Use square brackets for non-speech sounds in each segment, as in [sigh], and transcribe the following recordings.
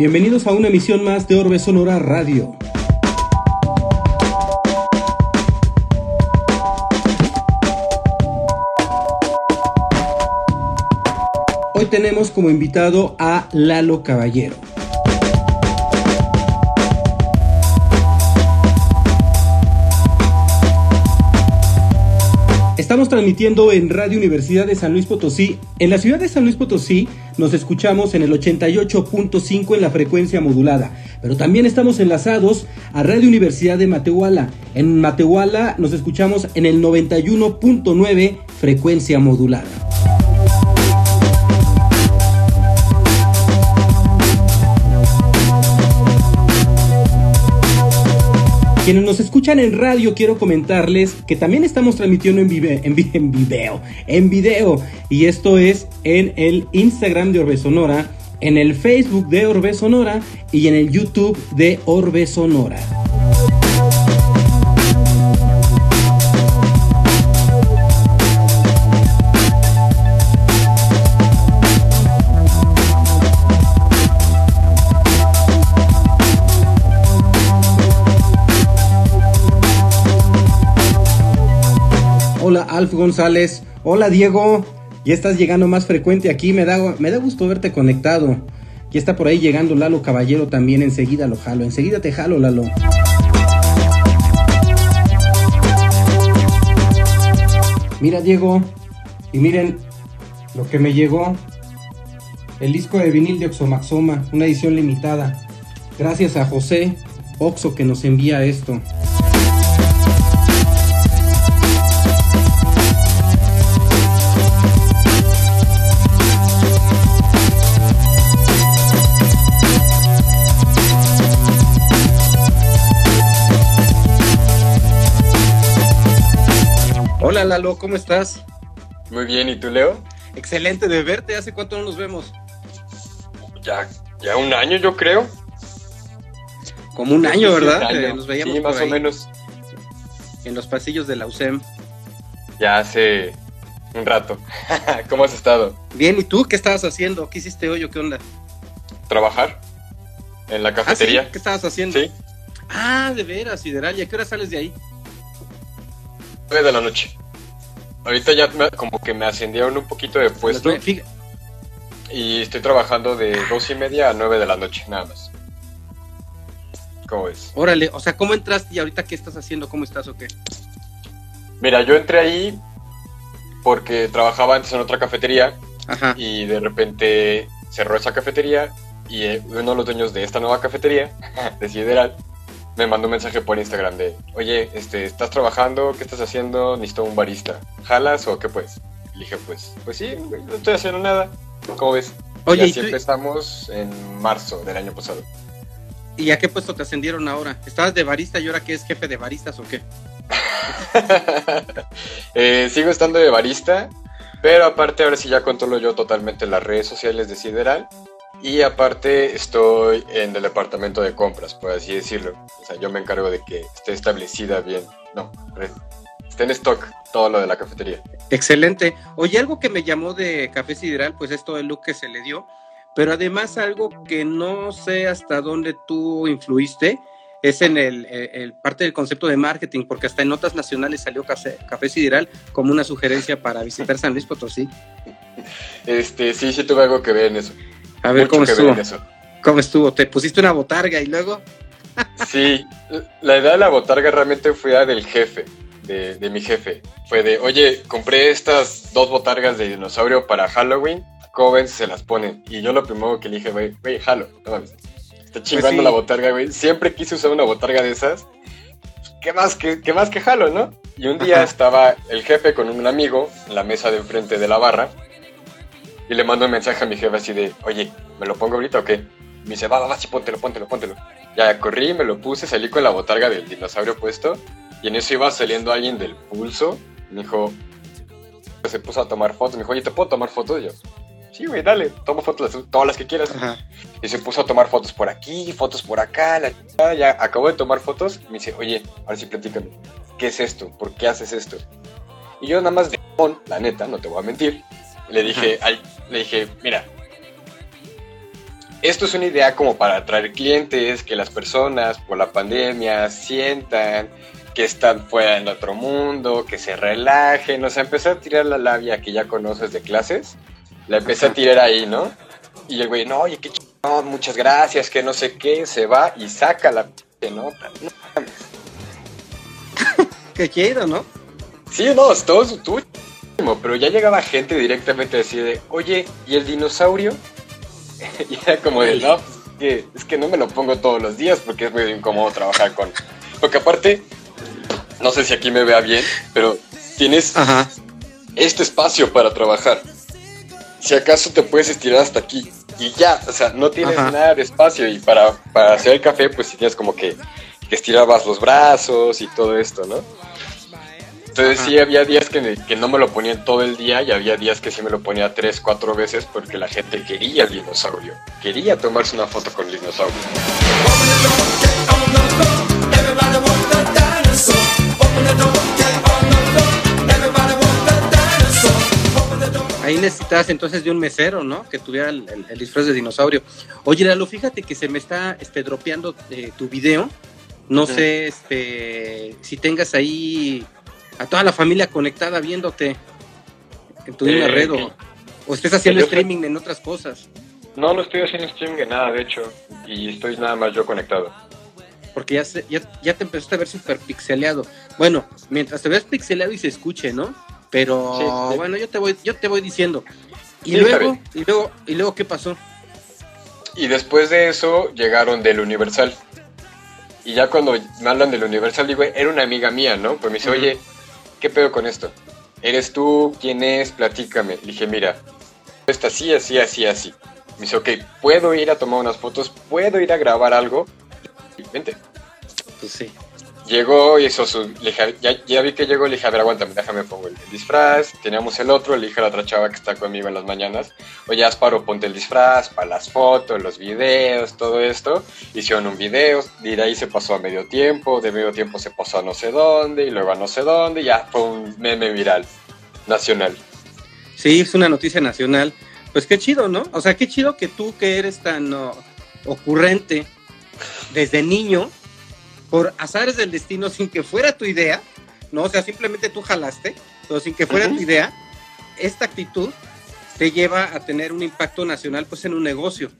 Bienvenidos a una emisión más de Orbe Sonora Radio. Hoy tenemos como invitado a Lalo Caballero. Estamos transmitiendo en Radio Universidad de San Luis Potosí. En la ciudad de San Luis Potosí nos escuchamos en el 88.5 en la frecuencia modulada, pero también estamos enlazados a Radio Universidad de Matehuala. En Matehuala nos escuchamos en el 91.9 frecuencia modulada. Quienes nos escuchan en radio, quiero comentarles que también estamos transmitiendo en, en, en video, en video. Y esto es en el Instagram de Orbe Sonora, en el Facebook de Orbe Sonora y en el YouTube de Orbe Sonora. Hola Alf González. Hola Diego. Ya estás llegando más frecuente aquí. Me da, me da gusto verte conectado. Ya está por ahí llegando Lalo Caballero también. Enseguida lo jalo. Enseguida te jalo, Lalo. Mira, Diego. Y miren lo que me llegó. El disco de vinil de Oxomaxoma. Una edición limitada. Gracias a José Oxo que nos envía esto. Hola Lalo, ¿cómo estás? Muy bien, ¿y tú Leo? Excelente de verte, ¿hace cuánto no nos vemos? Ya, ya un año yo creo. Como un año, ¿verdad? año. Nos veíamos sí, por más o menos. en los pasillos de la USEM. Ya hace un rato. [laughs] ¿Cómo has estado? Bien, ¿y tú qué estabas haciendo? ¿Qué hiciste hoy o qué onda? ¿Trabajar? ¿En la Ah, cafetería? ¿sí? ¿Qué estabas haciendo? Sí, Ah, de veras, Sideral. ¿Y a qué hora sales de ahí? 9 de la noche. Ahorita ya me- como que me ascendieron un poquito de puesto nueve- y estoy trabajando de dos y media a 9 de la noche, nada más. ¿Cómo ves? Órale, o sea, ¿cómo entraste y ahorita qué estás haciendo? ¿Cómo estás o qué? Mira, yo entré ahí porque trabajaba antes en otra cafetería Ajá. y de repente cerró esa cafetería y eh, uno de los dueños de esta nueva cafetería, [laughs] de Sideral, me mandó un mensaje por Instagram de, oye, este, ¿estás trabajando? ¿Qué estás haciendo? Necesito un barista. ¿Jalas o qué pues? Le dije, pues, pues sí, no estoy haciendo nada. ¿Cómo ves? Oye, y ¿y, así tú- empezamos en marzo del año pasado. ¿y a qué puesto te ascendieron ahora? ¿Estabas de barista y ahora qué es jefe de baristas o qué? [laughs] Eh, sigo estando de barista, pero aparte ahora sí ya controlo yo totalmente las redes sociales de Sideral. Y aparte estoy en el departamento de compras, por así decirlo. O sea, yo me encargo de que esté establecida bien. No, esté en stock todo lo de la cafetería. Excelente. Oye, algo que me llamó de Café Sideral, pues es todo el look que se le dio, pero además algo que no sé hasta dónde tú influiste, es en el parte del concepto de marketing, porque hasta en notas nacionales salió Café, Café Sideral como una sugerencia para visitar San Luis Potosí. [laughs] Este, sí, sí tuve algo que ver en eso. A ver Mucho cómo estuvo. ver. ¿Cómo estuvo? ¿Te pusiste una botarga y luego? [laughs] Sí, la idea de la botarga realmente fue idea del jefe, de, de mi jefe. Fue de, oye, compré estas dos botargas de dinosaurio para Halloween, ¿cómo ven si se las ponen? Y yo lo primero que le dije, güey, güey, jalo, no mames. Está chingando Pues sí. la botarga, güey. Siempre quise usar una botarga de esas. ¿Qué más que, qué más que jalo, no? Y un día estaba el jefe con un amigo en la mesa de enfrente de la barra y le mando un mensaje a mi jefe así de, oye, ¿me lo pongo ahorita o qué? Me dice, va, va, va, sí, póntelo, póntelo, póntelo. Ya corrí, me lo puse, salí con la botarga del dinosaurio puesto y en eso iba saliendo alguien del pulso. Me dijo, pues se puso a tomar fotos. Me dijo, oye, ¿te puedo tomar fotos? Y yo, sí, güey, dale, toma fotos todas las que quieras. Ajá. Y se puso a tomar fotos por aquí, fotos por acá, la chingada, ya acabó de tomar fotos. Me dice, oye, ahora sí platícame, ¿qué es esto? ¿Por qué haces esto? Y yo nada más de la neta, no te voy a mentir, le dije, al- le dije, mira, esto es una idea como para atraer clientes, que las personas por la pandemia sientan que están fuera en otro mundo, que se relajen, o sea, empecé a tirar la labia que ya conoces de clases, la empecé a tirar ahí, ¿no? Y el güey, no, oye, qué chido, muchas gracias, que no sé qué, se va y saca la nota. No, [laughs] qué chido, ¿no? Sí, no, todo estuvo pero ya llegaba gente directamente a decir de, oye, ¿y el dinosaurio? [laughs] y era como de, no, pues, es que, es que no me lo pongo todos los días porque es muy incómodo trabajar con... Porque aparte, no sé si aquí me vea bien, pero tienes este espacio para trabajar. Si acaso te puedes estirar hasta aquí y ya, o sea, no tienes nada de espacio y para, para hacer el café pues tienes como que, que estirabas los brazos y todo esto, ¿no? Entonces sí había días que, que, no me lo ponía todo el día y había días que sí me lo ponía tres, cuatro veces porque la gente quería el dinosaurio, quería tomarse una foto con el dinosaurio. Ahí necesitas entonces de un mesero, ¿no? Que tuviera el, disfraz de dinosaurio. Oye, Lalo, fíjate que se me está este, dropeando eh, tu video. No sé este, si tengas ahí a toda la familia conectada viéndote en tu misma red o, estés haciendo streaming en otras cosas. No, no estoy haciendo streaming de nada, de hecho, y estoy nada más yo conectado. Porque ya, ya, ya te empezaste a ver súper pixeleado. Bueno, mientras te ves pixeleado y se escuche, ¿no? Pero bueno, yo te voy, yo te voy diciendo. Y luego, y luego, y luego, ¿qué pasó? Y después de eso llegaron del Universal. Y ya cuando me hablan del Universal, digo, era una amiga mía, ¿no? Pues me dice, oye, ¿qué pedo con esto? ¿Eres tú? ¿Quién es? Platícame. Le dije, mira, está así, así, así, así. Me dice, ok, ¿puedo ir a tomar unas fotos? ¿Puedo ir a grabar algo? Vente. Pues sí. Llegó y hizo su. ya, vi que llegó, le dije, a ver, aguántame, déjame pongo el, disfraz. Teníamos el otro, le dije a la otra chava que está conmigo en las mañanas, oye, Asparo, ponte el disfraz para las fotos, los videos, todo esto. Hicieron un video, y de ahí se pasó a medio tiempo, de medio tiempo se pasó a no sé dónde, y luego a no sé dónde, y ya fue un meme viral, nacional. Sí, es una noticia nacional. Pues qué chido, ¿no? O sea, qué chido que tú que eres tan ocurrente desde niño por azares del destino, sin que fuera tu idea, ¿no? O sea, simplemente tú jalaste, pero sin que fuera tu idea, esta actitud te lleva a tener un impacto nacional pues en un negocio.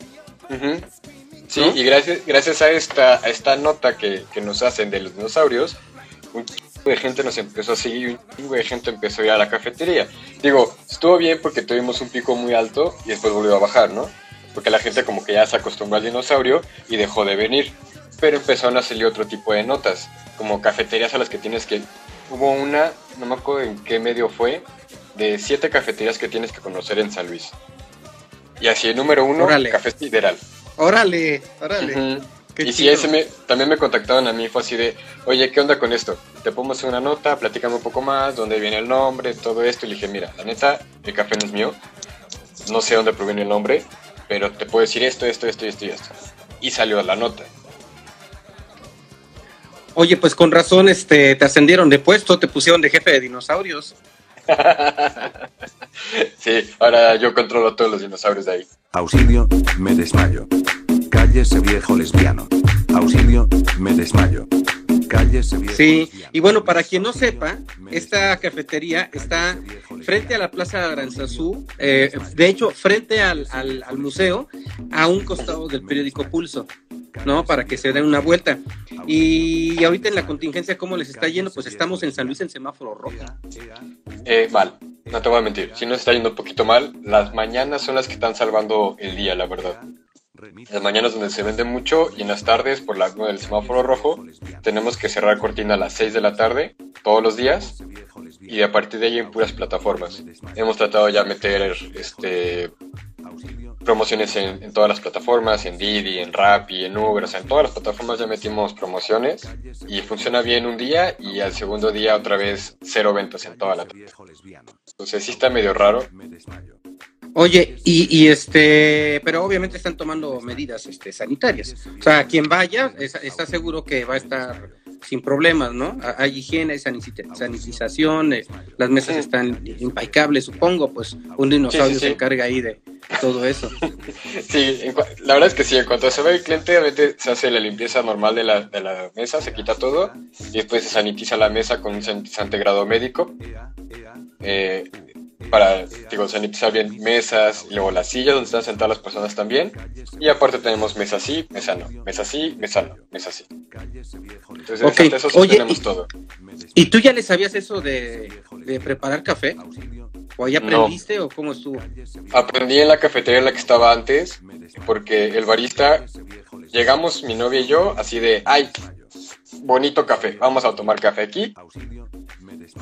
Sí, y gracias, gracias a esta, a esta nota que, nos hacen de los dinosaurios, un chingo de gente nos empezó a seguir, un chingo de gente empezó a ir a la cafetería. Digo, estuvo bien porque tuvimos un pico muy alto y después volvió a bajar, ¿no? Porque la gente como que ya se acostumbró al dinosaurio y dejó de venir pero empezaron a salir otro tipo de notas, como cafeterías a las que tienes que... Hubo una, no me acuerdo en qué medio fue, de siete cafeterías que tienes que conocer en San Luis. Y así, el número uno, Café Sideral. Órale, órale. y si ese me, también me contactaron a mí, fue así de, oye, ¿qué onda con esto? Te pongo una nota, platícame un poco más, dónde viene el nombre, todo esto. Y le dije, mira, la neta, el café no es mío, no sé dónde proviene el nombre, pero te puedo decir esto, esto, esto y esto y esto. Y salió la nota. Oye, pues con razón este, te ascendieron de puesto, te pusieron de jefe de dinosaurios. [laughs] sí, ahora yo controlo todos los dinosaurios de ahí. Auxilio, me desmayo. Cállese viejo lesbiano. Auxilio, me desmayo. Viejo Sí, y bueno, para quien no sepa, esta cafetería está frente a la Plaza Aranzazú, eh, de hecho, frente al, al museo, a un costado del periódico Pulso. ¿no? Para que se den una vuelta. Y ahorita en la contingencia, ¿cómo les está yendo? Pues estamos en San Luis en semáforo rojo. Eh, mal, no te voy a mentir. Si nos está yendo un poquito mal, las mañanas son las que están salvando el día, la verdad. Las mañanas donde se vende mucho y en las tardes, por la del semáforo rojo, tenemos que cerrar cortina a las 6 de la tarde, todos los días, y a partir de ahí en puras plataformas. Hemos tratado ya meter este promociones en, todas las plataformas, en Didi, en Rappi, en Uber, o sea, en todas las plataformas ya metimos promociones y funciona bien un día y al segundo día otra vez cero ventas en toda la Entonces sí está medio raro. Oye, y, este, pero obviamente están tomando medidas este, sanitarias. O sea, quien vaya está seguro que va a estar sin problemas, ¿no? Hay higiene, hay sanitización, eh, las mesas están impecables, supongo, pues un dinosaurio se encarga ahí de, todo eso. [laughs] Sí, la verdad es que sí, en cuanto se ve el cliente, obviamente se hace la limpieza normal de la, de la mesa, se quita todo y después se sanitiza la mesa con un sanitizante grado médico. eh, para, digo, sanitizar bien mesas, y luego las sillas donde están sentadas las personas también. Y aparte tenemos mesa sí, mesa no, mesa sí, mesa no, mesa sí. Entonces, Ok, hasta eso sí oye, tenemos y- todo. ¿Y tú ya le sabías eso de, de preparar café? ¿O ahí aprendiste o cómo estuvo? Aprendí en la cafetería en la que estaba antes, porque el barista, llegamos mi novia y yo, así de, ay, bonito café, vamos a tomar café aquí.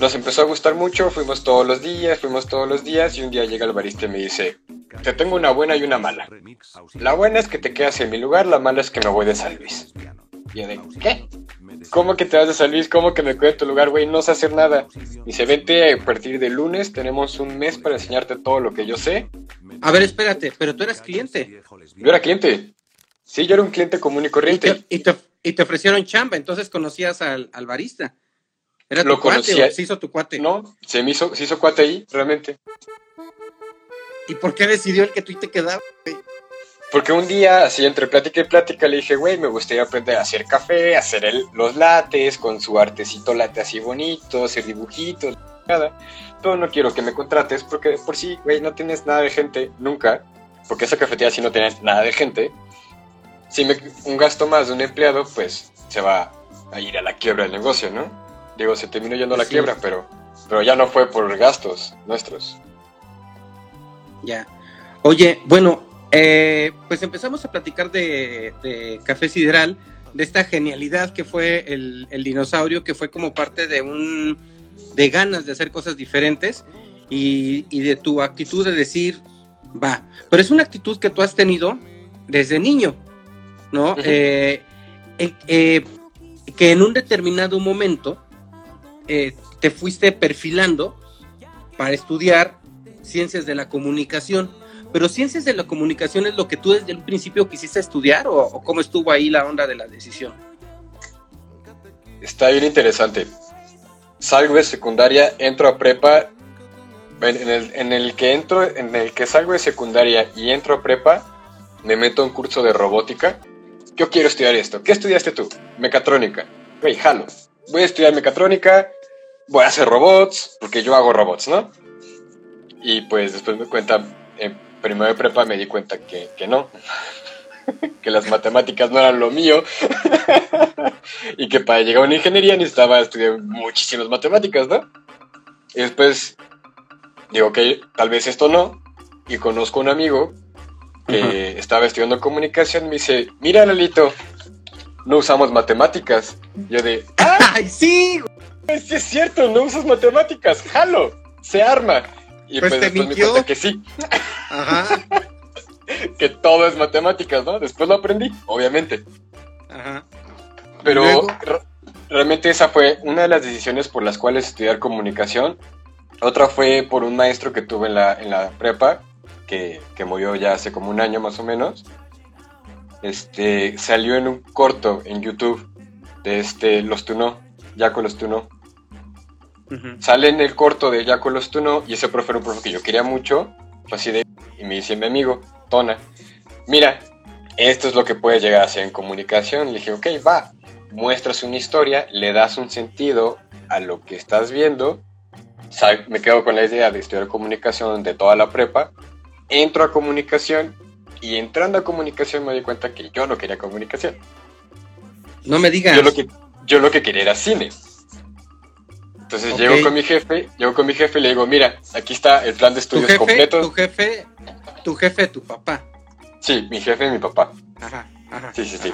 Nos empezó a gustar mucho, fuimos todos los días, fuimos todos los días, y un día llega el barista y me dice, te tengo una buena y una mala. La buena es que te quedas en mi lugar, la mala es que me voy de San Luis. Y yo de, ¿qué? ¿Cómo que te vas de San Luis? ¿Cómo que me quedo en tu lugar, güey? No sé hacer nada. Dice, vente a partir de lunes, tenemos un mes para enseñarte todo lo que yo sé. A ver, espérate, pero tú eras cliente. Yo era cliente. Sí, yo era un cliente común y Y corriente. te, y te- y te ofrecieron chamba, entonces conocías al, al barista. ¿Era tu Lo cuate conocía. o se hizo tu cuate? No, se me hizo, se hizo cuate ahí, realmente. ¿Y por qué decidió el que tú te quedabas? Porque un día, así entre plática y plática, le dije, güey, me gustaría aprender a hacer café, hacer el- los lates con su artecito late así bonito, hacer dibujitos, nada. Pero no quiero que me contrates porque por sí, güey, no tienes nada de gente, nunca. Porque esa cafetería sí no tenía nada de gente. Si me, un gasto más de un empleado, pues se va a ir a la quiebra del negocio, ¿no? Digo, se terminó yendo a la Sí. quiebra, pero, pero ya no fue por gastos nuestros. Ya. Oye, bueno, eh, pues empezamos a platicar de, de Café Sideral, de esta genialidad que fue el, el dinosaurio, que fue como parte de un de ganas de hacer cosas diferentes y, y de tu actitud de decir, va, pero es una actitud que tú has tenido desde niño, ¿no? Eh, eh, eh, que en un determinado momento eh, te fuiste perfilando para estudiar ciencias de la comunicación. Pero ciencias de la comunicación es lo que tú desde el principio quisiste estudiar o, o cómo estuvo ahí la onda de la decisión. Está bien interesante. Salgo de secundaria, entro a prepa. En en el, en el que entro, en el que salgo de secundaria y entro a prepa, me meto a un curso de robótica. Yo quiero estudiar esto. ¿Qué estudiaste tú? Mecatrónica. Güey, jalo. Voy a estudiar mecatrónica, voy a hacer robots, porque yo hago robots, ¿no? Y pues después me cuenta, en primero de prepa me di cuenta que, que no. [laughs] que las matemáticas no eran lo mío. [laughs] y que para llegar a una ingeniería necesitaba estudiar muchísimas matemáticas, ¿no? Y después digo que tal vez esto no. Y conozco a un amigo que estaba estudiando comunicación me dice, mira Lalito, no usamos matemáticas. Yo de, ¡Ay, sí! "Pues sí es cierto, no usas matemáticas, jalo, se arma. Y Pues pues, te después me mintió. cuenta que sí, Ajá, [laughs] que todo es matemáticas, ¿no? Después lo aprendí, obviamente. ajá. Pero realmente esa fue una de las decisiones por las cuales estudiar comunicación. Otra fue por un maestro que tuve en la, en la prepa, que, que murió ya hace como un año más o menos. Este, salió en un corto en YouTube de este Los Tunó, Jaco Los Tunó. Sale en el corto de Jaco Los Tunó y ese profe era un profe que yo quería mucho. Así de, y me dice mi amigo, Tona, mira, esto es lo que puedes llegar a hacer en comunicación. Le dije, ok, va, muestras una historia, le das un sentido a lo que estás viendo. Me quedo con la idea de estudiar comunicación de toda la prepa. Entro a comunicación y entrando a comunicación me di cuenta que yo no quería comunicación. No me digas. Yo lo que, yo lo que quería era cine. Entonces llego con mi jefe, llego con mi jefe y le digo, mira, aquí está el plan de tu estudios jefe, completos. tu jefe, tu jefe, tu papá. Sí, mi jefe y mi papá. Ajá, ajá. Sí, sí, sí.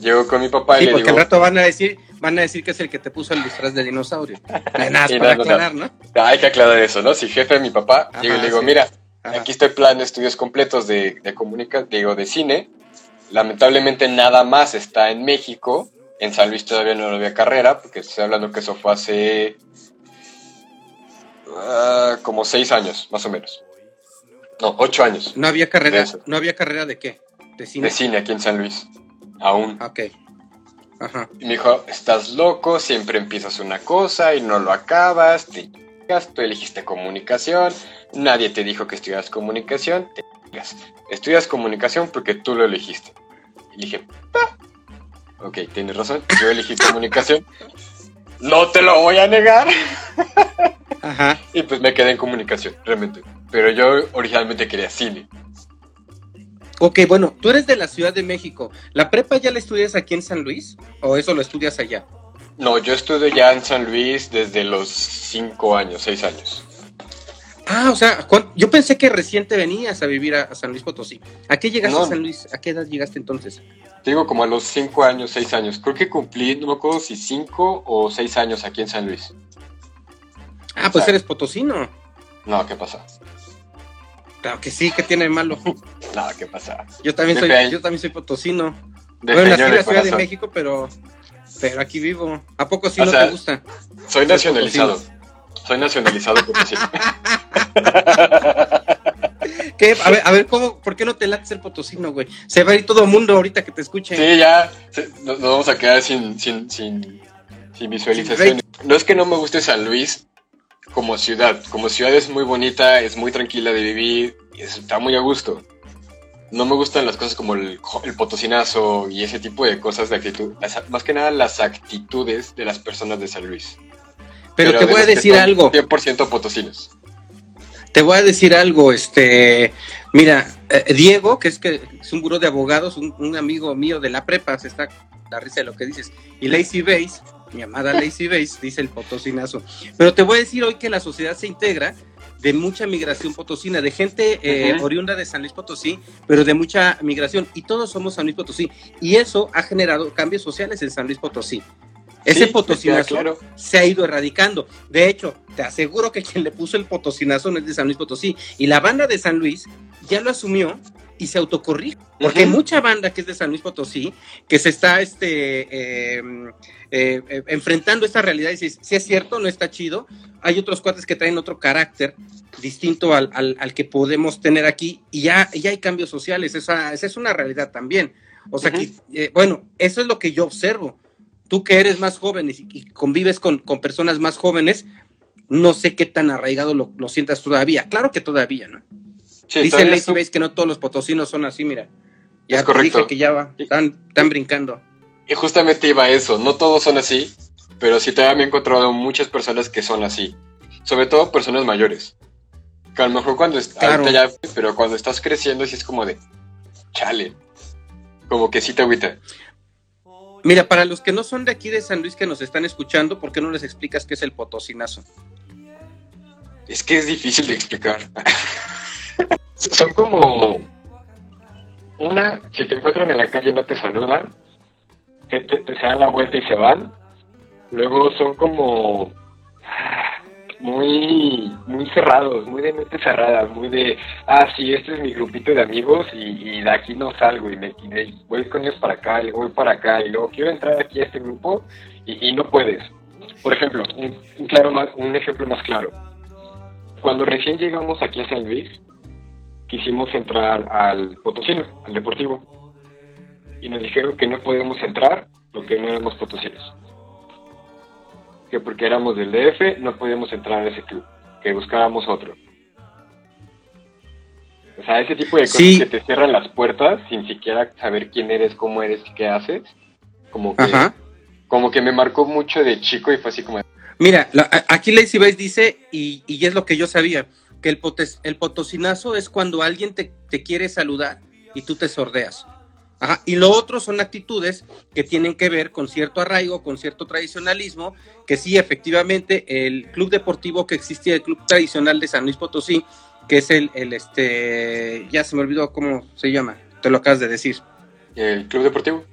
Llego con mi papá Sí, y le porque digo, al rato van a decir, van a decir que es el que te puso el disfraz de dinosaurio. [laughs] Nada, para no, no, no. aclarar, ¿no? hay que aclarar eso, ¿no? Si jefe de mi papá, llego y le digo, sí. mira, Ajá. aquí está el plan de estudios completos de, de comunica, digo, de cine. Lamentablemente nada más está en México. En San Luis todavía no había carrera, porque estoy hablando que eso fue hace ah, como seis años, más o menos. No, ocho años No había carrera, no había carrera de qué? De cine. de cine aquí en San Luis. Aún. Ah, Ok. Ajá. Y me dijo, estás loco, siempre empiezas una cosa y no lo acabas, te tú elegiste comunicación, nadie te dijo que estudias comunicación, te estudias comunicación porque tú lo elegiste. Y dije, ah, ok, tienes razón, yo elegí [laughs] comunicación. No te lo voy a negar. [laughs] Ajá. Y pues me quedé en comunicación, realmente. Pero yo originalmente quería cine. Ok, bueno, tú eres de la Ciudad de México. ¿La prepa ya la estudias aquí en San Luis? ¿O eso lo estudias allá? No, yo estudio ya en San Luis desde los 5 años, 6 años. Ah, o sea, ¿cuán- yo pensé que reciente venías a vivir a, a San Luis Potosí. ¿A qué llegaste No. a San Luis? ¿A qué edad llegaste entonces? Digo como a los 5 años, 6 años. Creo que cumplí, no me acuerdo si 5 o 6 años aquí en San Luis. Ah, pues sea- eres potosino. No, ¿qué pasa? Claro que sí, ¿qué tiene de malo? [laughs] No, ¿qué pasa? Yo también soy, yo también soy potosino. De bueno, nací en la Ciudad de. México, pero, pero aquí vivo. ¿A poco sí O no sea, te gusta? Soy nacionalizado. Soy nacionalizado potosí. [laughs] ¿Qué? A ver, a ver, ¿cómo, ¿por qué no te late ser potosino, güey? Se va a ir todo el mundo ahorita que te escuche. Sí, ya nos, vamos a quedar sin, sin, sin, sin visualización. No es que no me guste San Luis como ciudad. Como ciudad es muy bonita, es muy tranquila de vivir, está muy a gusto. No me gustan las cosas como el, el potosinazo y ese tipo de cosas de actitud. Las- más que nada las actitudes de las personas de San Luis. Pero, te voy a decir algo. 100% potosinos. Te voy a decir algo, este, mira, eh, Diego, que es que es un buró de abogados, un, un amigo mío de la prepa, se está la risa de lo que dices, y Lazy Base, mi amada Lazy Base, dice el potosinazo. Pero te voy a decir hoy que la sociedad se integra de mucha migración potosina, de gente eh, oriunda de San Luis Potosí, pero de mucha migración, y todos somos San Luis Potosí, y eso ha generado cambios sociales en San Luis Potosí. Ese Sí, potosinazo claro. se ha ido erradicando. De hecho, te aseguro que quien le puso el potosinazo no es de San Luis Potosí. Y la banda de San Luis ya lo asumió y se autocorrige. Porque hay mucha banda que es de San Luis Potosí que se está este, eh, eh, eh, enfrentando esta realidad y dice, si es cierto, no está chido. Hay otros cuates que traen otro carácter distinto al, al- al que podemos tener aquí y ya, ya hay cambios sociales. Esa, esa es una realidad también. O sea, que, eh, bueno, eso es lo que yo observo tú que eres más joven y, y convives con, con personas más jóvenes, no sé qué tan arraigado lo, lo sientas todavía. Claro que todavía, ¿no? Sí, Dice Lazy Base que no todos los potosinos son así, mira. Ya Es correcto. dije que ya va, están, están brincando. Y justamente iba a eso, no todos son así, pero sí todavía me he encontrado muchas personas que son así. Sobre todo personas mayores. Que a lo mejor cuando est- Claro. ya, pero cuando estás creciendo sí es como de chale. Como que sí te agüita. Mira, para los que no son de aquí de San Luis que nos están escuchando, ¿por qué no les explicas qué es el potosinazo? Es que es difícil de explicar. [laughs] son como una, si te encuentran en la calle no te saludan, te, te- se dan la vuelta y se van. Luego son como muy muy cerrados, muy de mente cerrada, muy de, ah, sí, este es mi grupito de amigos y, de aquí no salgo y me, y voy con ellos para acá y voy para acá y luego quiero entrar aquí a este grupo y, y no puedes. Por ejemplo, un, un claro más, un ejemplo más claro. Cuando recién llegamos aquí a San Luis, quisimos entrar al Potosino, al Deportivo, y nos dijeron que no podíamos entrar porque no éramos potosinos. Que porque éramos del DF no podíamos entrar a ese club, que buscábamos otro. O sea, ese tipo de cosas Sí. que te cierran las puertas sin siquiera saber quién eres, cómo eres y qué haces, como que, Ajá. como que me marcó mucho de chico y fue así como, Mira, la- aquí Lazy Base dice, y, y es lo que yo sabía, que el, potes- el potosinazo es cuando alguien te, te quiere saludar y tú te sordeas. Ajá, Y lo otro son actitudes que tienen que ver con cierto arraigo, con cierto tradicionalismo, que sí, efectivamente, el club deportivo que existía, el club tradicional de San Luis Potosí, que es el, el este, ya se me olvidó cómo se llama, te lo acabas de decir. el club deportivo,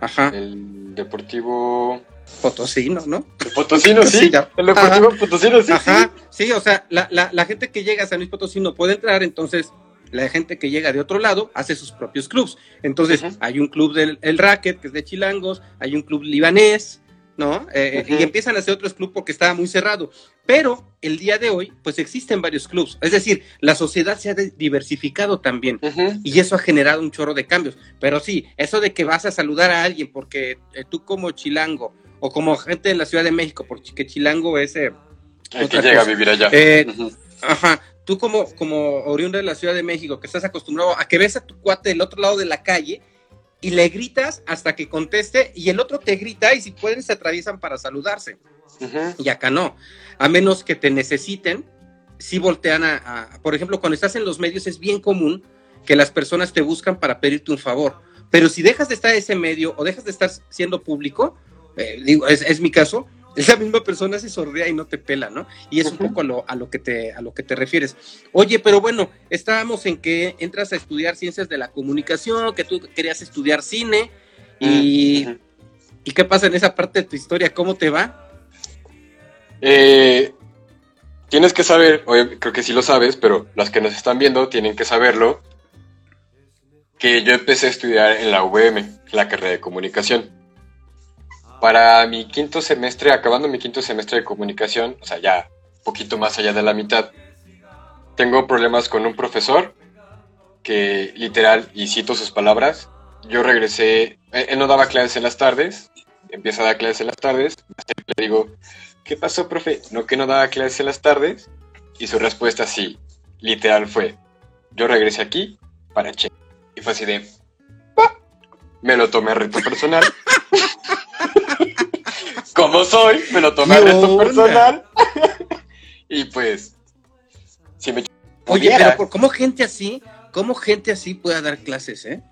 Ajá, el deportivo... Potosino, ¿no? El Potosino, [laughs] sí. El Deportivo Potosino, sí. Ajá, sí, o sea, la, la, la gente que llega a San Luis Potosí no puede entrar, entonces la gente que llega de otro lado hace sus propios clubs. Entonces, hay un club del el Racket, que es de Chilangos, hay un club libanés, ¿no? Eh, Ujú. Y empiezan a hacer otros clubs porque estaba muy cerrado. Pero el día de hoy, pues existen varios clubs. Es decir, la sociedad se ha diversificado también. Y eso ha generado un chorro de cambios. Pero sí, eso de que vas a saludar a alguien porque eh, tú como chilango o como gente de la Ciudad de México, porque Chilango es... eh, El que llega cosa. a vivir allá. Eh. Ajá, tú como, como oriundo de la Ciudad de México, que estás acostumbrado a que ves a tu cuate del otro lado de la calle y le gritas hasta que conteste y el otro te grita y si pueden se atraviesan para saludarse. Y acá no, a menos que te necesiten, si voltean a, por ejemplo, cuando estás en los medios es bien común que las personas te buscan para pedirte un favor, pero si dejas de estar en ese medio o dejas de estar siendo público, eh, digo, es, es mi caso, esa misma persona se sordea y no te pela, ¿no? Y es un poco a lo, a lo, que te, a lo que te refieres. Oye, pero bueno, estábamos en que entras a estudiar ciencias de la comunicación, que tú querías estudiar cine, y, ¿y qué pasa en esa parte de tu historia? ¿Cómo te va? Eh, tienes que saber, creo que sí lo sabes, pero las que nos están viendo tienen que saberlo, que yo empecé a estudiar en la UVM, la carrera de comunicación para mi quinto semestre, acabando mi quinto semestre de comunicación, o sea, ya poquito más allá de la mitad, tengo problemas con un profesor que literal, y cito sus palabras, yo regresé, eh, él no daba clases en las tardes, empieza a dar clases en las tardes, le digo, ¿qué pasó, profe? No que no daba clases en las tardes, y su respuesta sí, literal fue, yo regresé aquí para che. Y fue así de, me lo tomé a reto personal. [laughs] como soy, me lo tomé a reto personal. [laughs] y pues, si me Oye, pero por, ¿cómo gente así, cómo gente así puede dar clases, eh?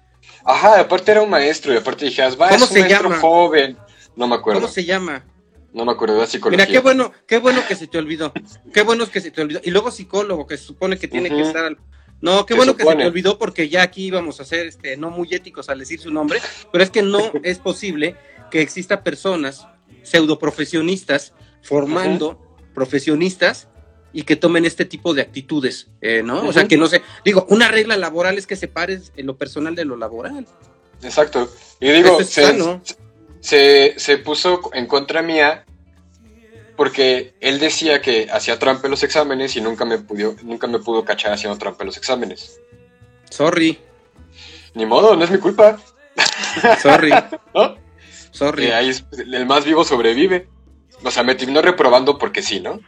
Ajá, aparte era un maestro y aparte dije, va, ¿Cómo es un se maestro llama? joven. No me acuerdo. ¿Cómo se llama? No me acuerdo, de psicología. Mira, qué bueno, qué bueno que se te olvidó. Qué bueno que se te olvidó. Y luego psicólogo, que se supone que tiene que estar al... No, qué bueno que se te olvidó porque ya aquí íbamos a ser este, no muy éticos al decir su nombre, pero es que no [laughs] es posible que exista personas pseudoprofesionistas formando profesionistas y que tomen este tipo de actitudes, eh, ¿no? O sea, que no sé, digo, una regla laboral es que separes lo personal de lo laboral. Exacto. Y digo, se, se, puso en contra mía porque él decía que hacía trampa en los exámenes y nunca me pudo, nunca me pudo cachar haciendo trampa en los exámenes. Sorry. Ni modo, no es mi culpa. Sorry. [laughs] ¿No? Sorry. ahí el más vivo sobrevive. O sea, me terminó reprobando porque sí, ¿no?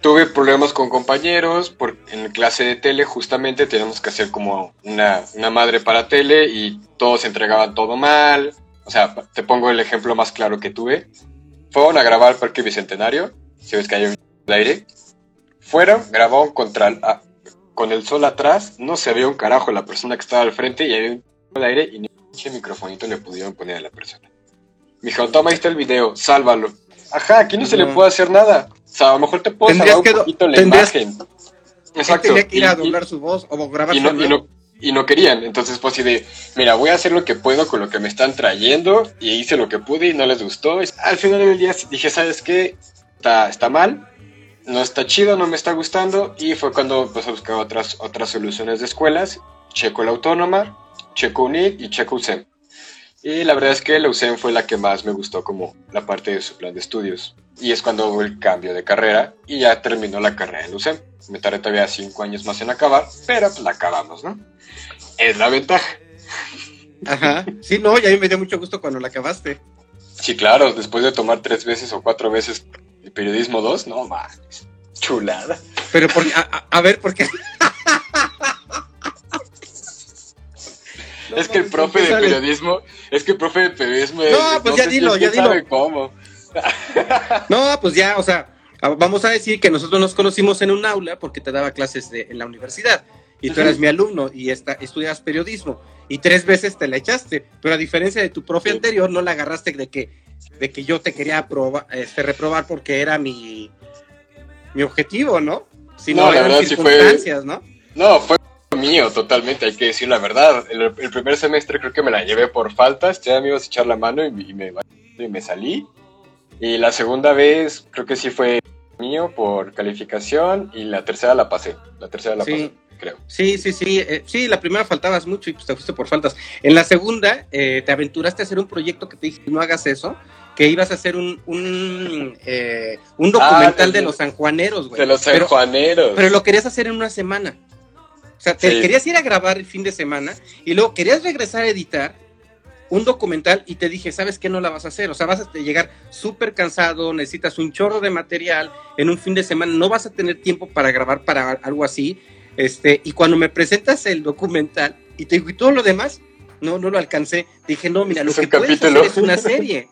Tuve problemas con compañeros, por, en clase de tele justamente tenemos que hacer como una, madre para tele y todos entregaban todo mal. O sea, te pongo el ejemplo más claro que tuve. Fueron a grabar el Parque Bicentenario, si ves que hay un [laughs] aire. Fueron, grabaron contra con el sol atrás, no se veía un carajo la persona que estaba al frente y había un [laughs] aire y ni ¿Qué microfonito le pudieron poner a la persona? Me dijo, toma, ahí está el video, sálvalo. Ajá, aquí no, se le puede hacer nada. O sea, a lo mejor te puedo salvar un poquito la imagen. Exacto. Tenía que ir a doblar su voz o grabar y no, y no, y no querían. Entonces fue así de, mira, voy a hacer lo que puedo con lo que me están trayendo. Y hice lo que pude y no les gustó. Al final del día dije, ¿sabes qué? Está, está mal. No está chido, no me está gustando. Y fue cuando empecé a buscar otras, otras soluciones de escuelas. Checo la autónoma, Checo UNIC y Checo USEM. Y la verdad es que la USEM fue la que más me gustó como la parte de su plan de estudios. Y es cuando hubo el cambio de carrera y ya terminó la carrera en la USEM. Me tardé todavía cinco años más en acabar, pero pues la acabamos, ¿no? Es la ventaja. Ajá. Sí, no, y a mí me dio mucho gusto cuando la acabaste. Sí, claro, después de tomar tres veces o cuatro veces el periodismo 2, no más. Chulada. Pero, por, a, a ver, ¿por [laughs] es que el profe de periodismo, es que el profe de periodismo No, pues ya dilo, ya dilo. cómo. [laughs] no, pues ya, o sea, vamos a decir que nosotros nos conocimos en un aula porque te daba clases en la universidad y tú eras mi alumno y esta, estudias periodismo y tres veces te la echaste, pero a diferencia de tu profe anterior no la agarraste de que de que yo te quería este, reprobar porque era mi mi objetivo, ¿no? Sino no, la verdad circunstancias, sí fue, ¿no? No, fue mío, totalmente, hay que decir la verdad. El, primer semestre creo que me la llevé por faltas, ya me ibas a echar la mano y, me, y me salí. Y la segunda vez creo que sí fue mío por calificación y la tercera la pasé. La tercera la pasé, creo. Sí, sí, sí. Eh, sí, la primera faltabas mucho y pues te fuiste por faltas. En la segunda eh, te aventuraste a hacer un proyecto que te dije, no hagas eso, que ibas a hacer un, un, eh, un documental ah, de los sanjuaneros, güey. De los sanjuaneros. pero lo querías hacer en una semana. O sea, te querías ir a grabar el fin de semana y luego querías regresar a editar un documental y te dije, ¿sabes qué no la vas a hacer? O sea, vas a llegar súper cansado, necesitas un chorro de material en un fin de semana, no vas a tener tiempo para grabar para algo así. Este, y cuando me presentas el documental y te digo, ¿y todo lo demás? No, no lo alcancé. Dije, no, mira, lo que puedes hacer es una serie.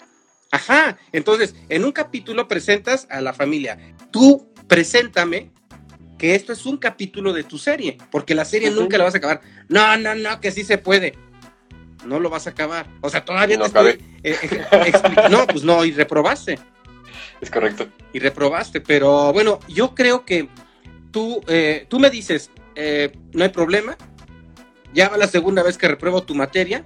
Ajá, entonces, en un capítulo presentas a la familia. Tú preséntame que esto es un capítulo de tu serie, porque la serie nunca la vas a acabar. No, no, no, que sí se puede no lo vas a acabar. O sea, todavía no te estoy eh, eh, No, pues no, y reprobaste. Es correcto. Y reprobaste, pero bueno, yo creo que tú, eh, tú me dices, no hay problema, ya va la segunda vez que repruebo tu materia,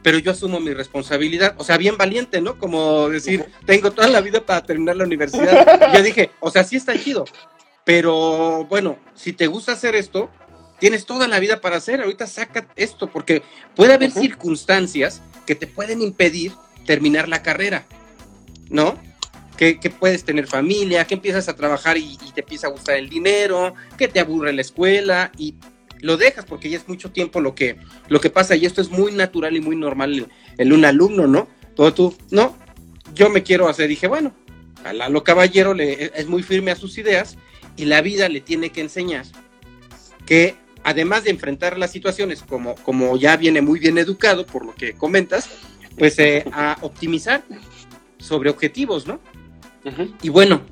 pero yo asumo mi responsabilidad. O sea, bien valiente, ¿no? Como decir, tengo toda la vida para terminar la universidad. yo dije, o sea, sí está chido, pero bueno, si te gusta hacer esto, Tienes toda la vida para hacer, ahorita saca esto, porque puede haber circunstancias que te pueden impedir terminar la carrera, ¿no? Que, puedes tener familia, que empiezas a trabajar y, te empieza a gustar el dinero, que te aburre la escuela y lo dejas porque ya es mucho tiempo lo que, lo que pasa y esto es muy natural y muy normal en, un alumno, ¿no? Todo tú, no, yo me quiero hacer, dije, bueno, a lo Caballero le, es muy firme a sus ideas y la vida le tiene que enseñar que además de enfrentar las situaciones como, como ya viene muy bien educado por lo que comentas, pues eh, a optimizar sobre objetivos, ¿no? Y bueno,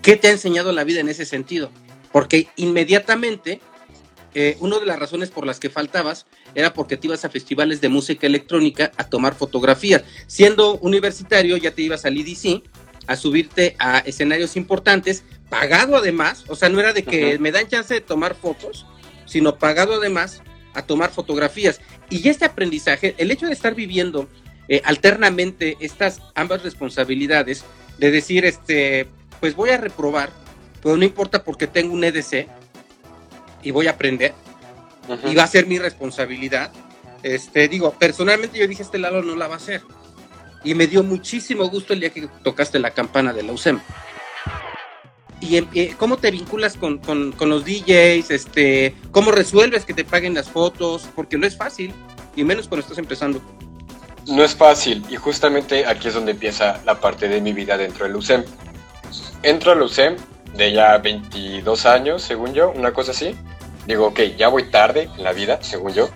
¿qué te ha enseñado la vida en ese sentido? Porque inmediatamente, eh, una de las razones por las que faltabas era porque te ibas a festivales de música electrónica a tomar fotografías. Siendo universitario, ya te ibas al IDC a subirte a escenarios importantes, pagado además, o sea, no era de que me dan chance de tomar fotos, sino pagado además a tomar fotografías. Y este aprendizaje, el hecho de estar viviendo eh, alternamente estas ambas responsabilidades, de decir, este, pues voy a reprobar, pero no importa porque tengo un EDC y voy a aprender, y va a ser mi responsabilidad. Este, digo, personalmente yo dije, este lado no la va a hacer. Y me dio muchísimo gusto el día que tocaste la campana de la USEM y eh, cómo te vinculas con, los DJs, este, cómo resuelves que te paguen las fotos, porque no es fácil, y menos cuando estás empezando. No es fácil, y justamente aquí es donde empieza la parte de mi vida dentro del UCEM. Entro al UCEM de ya 22 años, según yo, una cosa así. Digo, ok, ya voy tarde en la vida, según yo.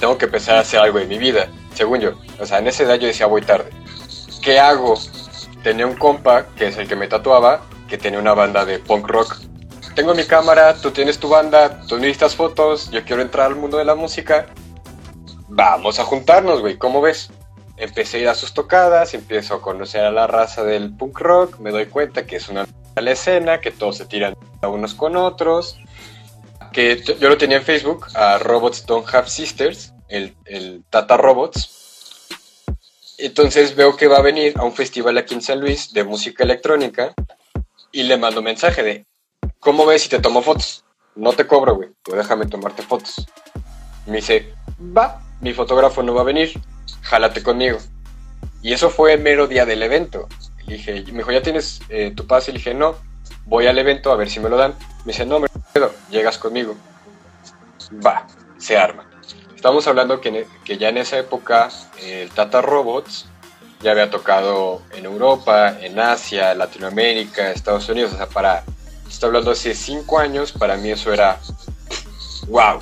Tengo que empezar a hacer algo en mi vida, según yo. O sea, en esa edad yo decía, voy tarde. ¿Qué hago? Tenía un compa, que es el que me tatuaba, que tiene una banda de punk rock. Tengo mi cámara, tú tienes tu banda, tú necesitas fotos, yo quiero entrar al mundo de la música. Vamos a juntarnos, güey, ¿cómo ves? Empecé a ir a sus tocadas, empiezo a conocer a la raza del punk rock, me doy cuenta que es una la escena, que todos se tiran a unos con otros. Que yo lo tenía en Facebook, a Robots Don't Have Sisters, el, el Tata Robots. Entonces veo que va a venir a un festival aquí en San Luis de música electrónica y le mando un mensaje de, ¿cómo ves si te tomo fotos? No te cobro, güey, tú déjame tomarte fotos. me dice, va, mi fotógrafo no va a venir, jálate conmigo. Y eso fue el mero día del evento. Le dije, me dijo, ¿ya tienes eh, tu pase? Le dije, no, voy al evento a ver si me lo dan. Me dice, no, me quedo, llegas conmigo. Va, se arma. Estamos hablando que, que ya en esa época el Tata Robots ya había tocado en Europa, en Asia, Latinoamérica, Estados Unidos, o sea, para, estoy hablando hace cinco años, para mí eso era, wow.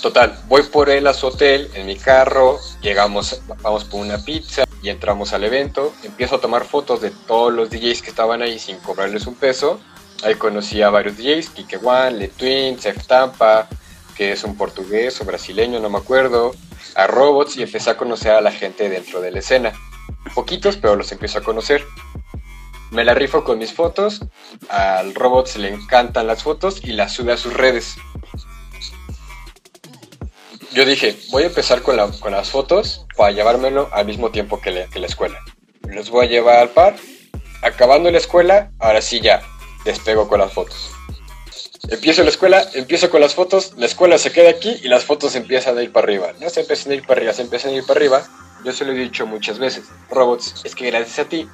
Total, voy por él a su hotel en mi carro, llegamos, vamos por una pizza y entramos al evento, empiezo a tomar fotos de todos los DJs que estaban ahí sin cobrarles un peso. Ahí conocí a varios DJs, Kike One, Le Twin, Sef Tampa, que es un portugués o brasileño, no me acuerdo, a Robots y empecé a conocer a la gente dentro de la escena poquitos, pero los empiezo a conocer. Me la rifo con mis fotos, al robot se le encantan las fotos y las sube a sus redes. Yo dije, voy a empezar con, las fotos para llevármelo al mismo tiempo que, la escuela. Los voy a llevar al par. Acabando la escuela, ahora sí ya, despego con las fotos. Empiezo la escuela, empiezo con las fotos, la escuela se queda aquí y las fotos empiezan a ir para arriba. No se empiezan a ir para arriba, se empiezan a ir para arriba yo se lo he dicho muchas veces, robots, es que gracias a ti,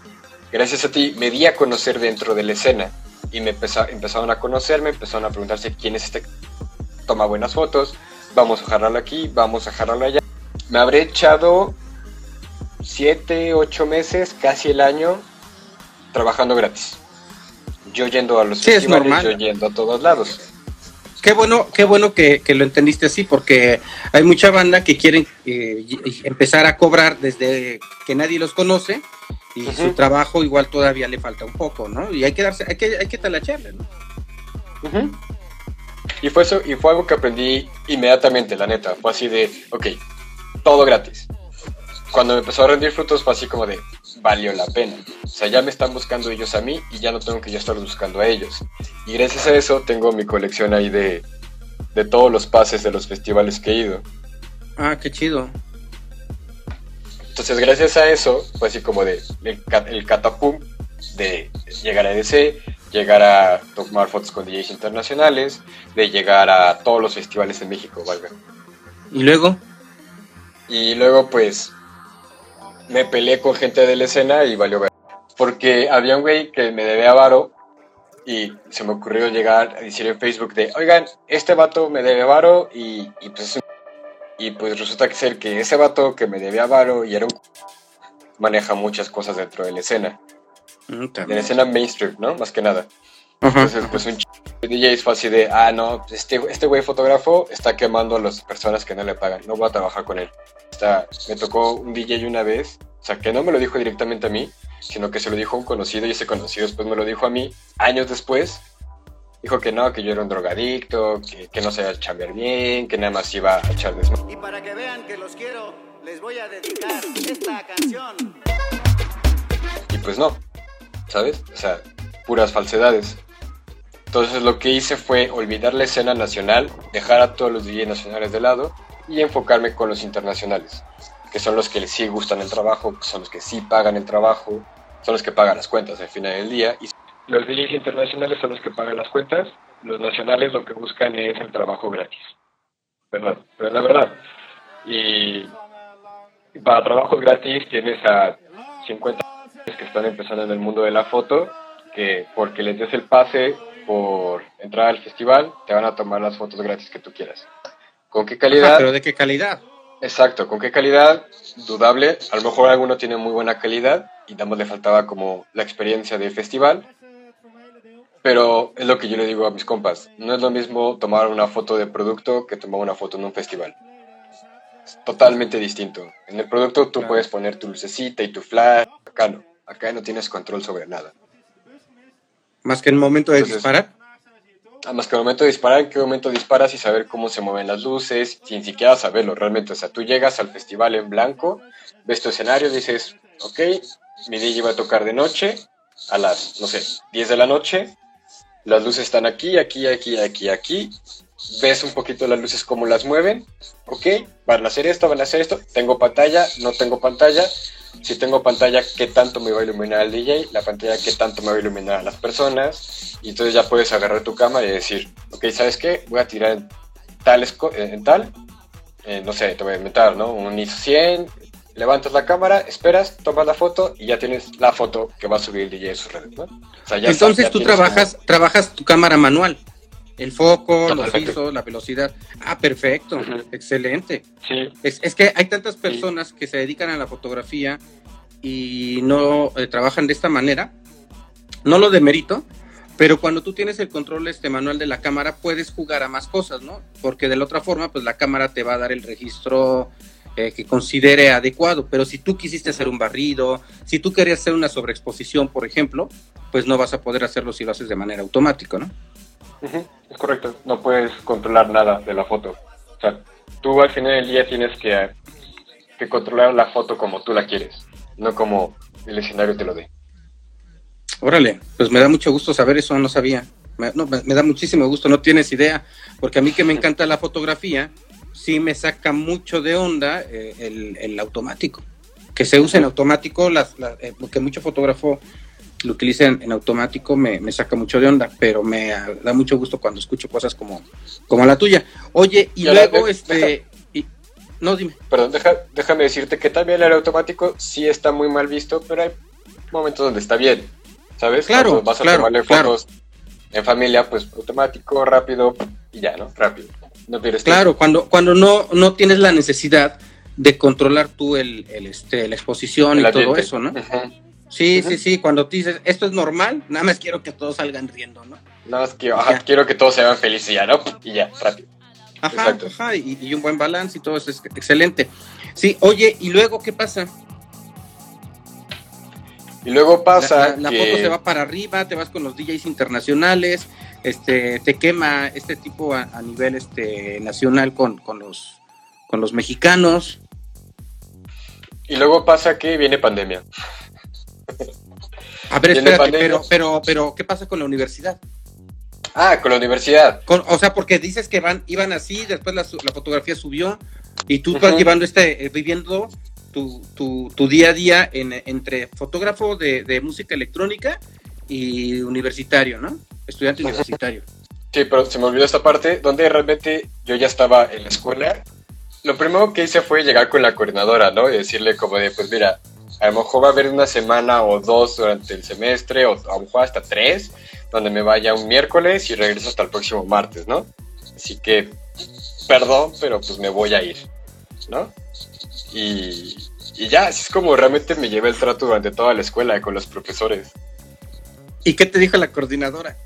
gracias a ti me di a conocer dentro de la escena y me empezaron a conocerme, empezaron a preguntarse quién es este toma buenas fotos, vamos a jarrarlo aquí, vamos a jarrarlo allá. me habré echado siete, ocho meses, casi el año, trabajando gratis. Yo yendo a los Sí, es festivales, yo yendo a todos lados. Qué bueno, qué bueno que, que lo entendiste así, porque hay mucha banda que quieren eh, empezar a cobrar desde que nadie los conoce y su trabajo igual todavía le falta un poco, ¿no? Y hay que darse, hay que, hay que talacharle, ¿no? Ujú. Y fue eso, y fue algo que aprendí inmediatamente, la neta. Fue así de, ok, todo gratis. Cuando me empezó a rendir frutos fue así como de, valió la pena. O sea, ya me están buscando ellos a mí y ya no tengo que yo estar buscando a ellos. Y gracias a eso tengo mi colección ahí de, de todos los pases de los festivales que he ido. Ah, qué chido. Entonces, gracias a eso, fue así como de el, el catapum de llegar a EDC, llegar a tomar fotos con DJs internacionales, de llegar a todos los festivales en México, valga. Y luego, Y luego, pues, me peleé con gente de la escena y valió ver. Porque había un güey que me debía varo y se me ocurrió llegar a decir en Facebook de, oigan, este vato me debe varo y, y pues es un- y pues resulta que ser que ese vato que me debía varo y era un maneja muchas cosas dentro de la escena, mm, de la escena mainstream, ¿no? Más que nada. Ajá. Entonces, pues un DJs fue así de, ah, no, pues, este este güey fotógrafo está quemando a las personas que no le pagan, no voy a trabajar con él. Está, me tocó un DJ una vez, o sea, que no me lo dijo directamente a mí, sino que se lo dijo a un conocido y ese conocido después me lo dijo a mí, años después. Dijo que no, que yo era un drogadicto, que, que no sabía chambear bien, que nada más iba a echar desmadre. Y para que vean que los quiero, les voy a dedicar esta canción. Y pues no, ¿sabes? O sea, puras falsedades. Entonces lo que hice fue olvidar la escena nacional, dejar a todos los DJs nacionales de lado y enfocarme con los internacionales, que son los que sí gustan el trabajo, son los que sí pagan el trabajo, son los que pagan las cuentas al final del día. Y los DJs internacionales son los que pagan las cuentas, los nacionales lo que buscan es el trabajo gratis. ¿Verdad? Pero es la verdad. Y para trabajos gratis tienes a 50 que están empezando en el mundo de la foto, que porque les des el pase por entrar al festival, te van a tomar las fotos gratis que tú quieras. ¿Con qué calidad? Ajá, pero ¿de qué calidad? Exacto, ¿con qué calidad? Dudable. A lo mejor alguno tiene muy buena calidad y nada más le faltaba como la experiencia de festival. Pero es lo que yo le digo a mis compas. No es lo mismo tomar una foto de producto que tomar una foto en un festival. Es totalmente distinto. En el producto tú Claro. puedes poner tu lucecita y tu flash. Acá no. Acá no tienes control sobre nada. Más que el momento de Entonces- disparar. Además que al momento de disparar, en qué momento disparas y saber cómo se mueven las luces, sin siquiera saberlo realmente. O sea, tú llegas al festival en blanco, ves tu escenario, dices, ok, mi DJ va a tocar de noche, a las, no sé, 10 de la noche, las luces están aquí, aquí, aquí, aquí, aquí, ves un poquito las luces cómo las mueven, ok, van a hacer esto, van a hacer esto, tengo pantalla, no tengo pantalla, si tengo pantalla, qué tanto me va a iluminar el DJ, la pantalla, qué tanto me va a iluminar a las personas, y entonces ya puedes agarrar tu cámara y decir, ok, ¿sabes qué? Voy a tirar en tal, en tal, eh, no sé, te voy a inventar, ¿no? Un ISO 100, levantas la cámara, esperas, tomas la foto y ya tienes la foto que va a subir el DJ en sus redes, ¿no? O sea, ya Entonces está, ya tú trabajas, trabajas tu cámara manual. El foco, No, los perfecto. ISO, la velocidad. Ah, perfecto. Excelente. Sí, Es, es que hay tantas personas que se dedican a la fotografía y no eh, trabajan de esta manera. No lo demerito, pero cuando tú tienes el control este manual de la cámara, puedes jugar a más cosas, ¿no? Porque de la otra forma, pues la cámara te va a dar el registro eh, que considere adecuado. Pero si tú quisiste hacer un barrido, si tú querías hacer una sobreexposición, por ejemplo, pues no vas a poder hacerlo si lo haces de manera automática, ¿no? Es correcto. No puedes controlar nada de la foto. O sea, tú al final del día tienes que, que controlar la foto como tú la quieres, no como el escenario te lo dé. Órale, pues me da mucho gusto saber eso, no sabía. Me, no, me, me da muchísimo gusto, no tienes idea, porque a mí que me encanta la fotografía, sí me saca mucho de onda eh, el, el automático. Que se use en automático, las, las- eh, porque mucho fotógrafo lo utiliza en, automático, me, me saca mucho de onda, pero me da mucho gusto cuando escucho cosas como, como la tuya. Oye, y luego, de- este... y- no, dime. Perdón, deja- déjame decirte que también el automático sí está muy mal visto, pero hay momentos donde está bien, ¿sabes? Claro, Cuando vas a claro, tomarle claro. fotos en familia, pues automático, rápido y ya, ¿no? Rápido. No pierdes tiempo. Claro, cuando, cuando no, no tienes la necesidad de controlar tú el, el, este, la exposición El y todo eso, ¿no? Sí, sí, sí, cuando tú dices, esto es normal, nada más quiero que todos salgan riendo, ¿no? Nada más que, ajá, quiero que todos se vean felices y ya, ¿no? Y ya, rápido. Ajá, Exacto. ajá, y, y un buen balance y todo eso es excelente. Sí, oye, ¿y luego qué pasa? Y luego La, pasa la- la que... foto se va para arriba, te vas con los DJs internacionales, este, te quema este tipo a, a nivel este, nacional con, con, los, con los mexicanos. Y luego pasa que viene pandemia. A ver, espérate, pero, pero, pero, ¿qué pasa con la universidad? Ah, con la universidad. Con- o sea, porque dices que van, iban así, después la, fotografía subió y tú Ujú. vas llevando este, eh, viviendo tu, tu, tu día a día en- entre fotógrafo de, de música electrónica y universitario, ¿no? Estudiante universitario. Sí, pero se me olvidó esta parte donde realmente yo ya estaba en la escuela. Lo primero que hice fue llegar con la coordinadora, ¿no? Y decirle como de, pues mira, a lo mejor va a haber una semana o dos durante el semestre, o a lo mejor hasta tres, donde me vaya un miércoles y regreso hasta el próximo martes, ¿no? Así que, perdón, pero pues me voy a ir, ¿no? Y, y ya, así es como realmente me llevé el trato durante toda la escuela con los profesores. ¿Y qué te dijo la coordinadora?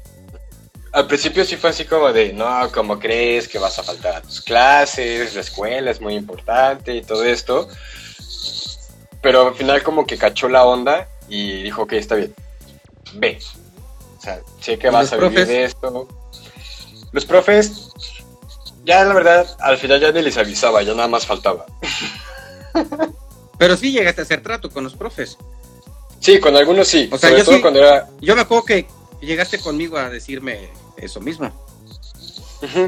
Al principio sí fue así como de, no, ¿cómo crees que vas a faltar a tus clases? La escuela es muy importante y todo esto. Pero al final como que cachó la onda y dijo, ok, está bien, ve. O sea, sé que ¿Y vas a vivir profes? de esto. Los profes, ya la verdad, al final ya ni les avisaba, ya nada más faltaba. Pero sí llegaste a hacer trato con los profes. Sí, con algunos sí, O sea, sobre yo todo sí- cuando era... Yo me acuerdo que llegaste conmigo a decirme eso mismo.